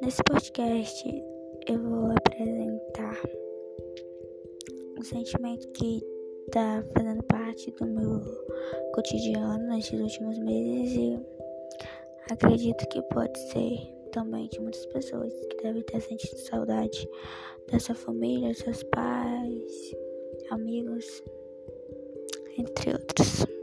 Nesse podcast eu vou apresentar um sentimento que está fazendo parte do meu cotidiano nesses últimos meses e acredito que pode ser também de muitas pessoas que devem ter sentido saudade da sua família, seus pais, amigos, entre outros.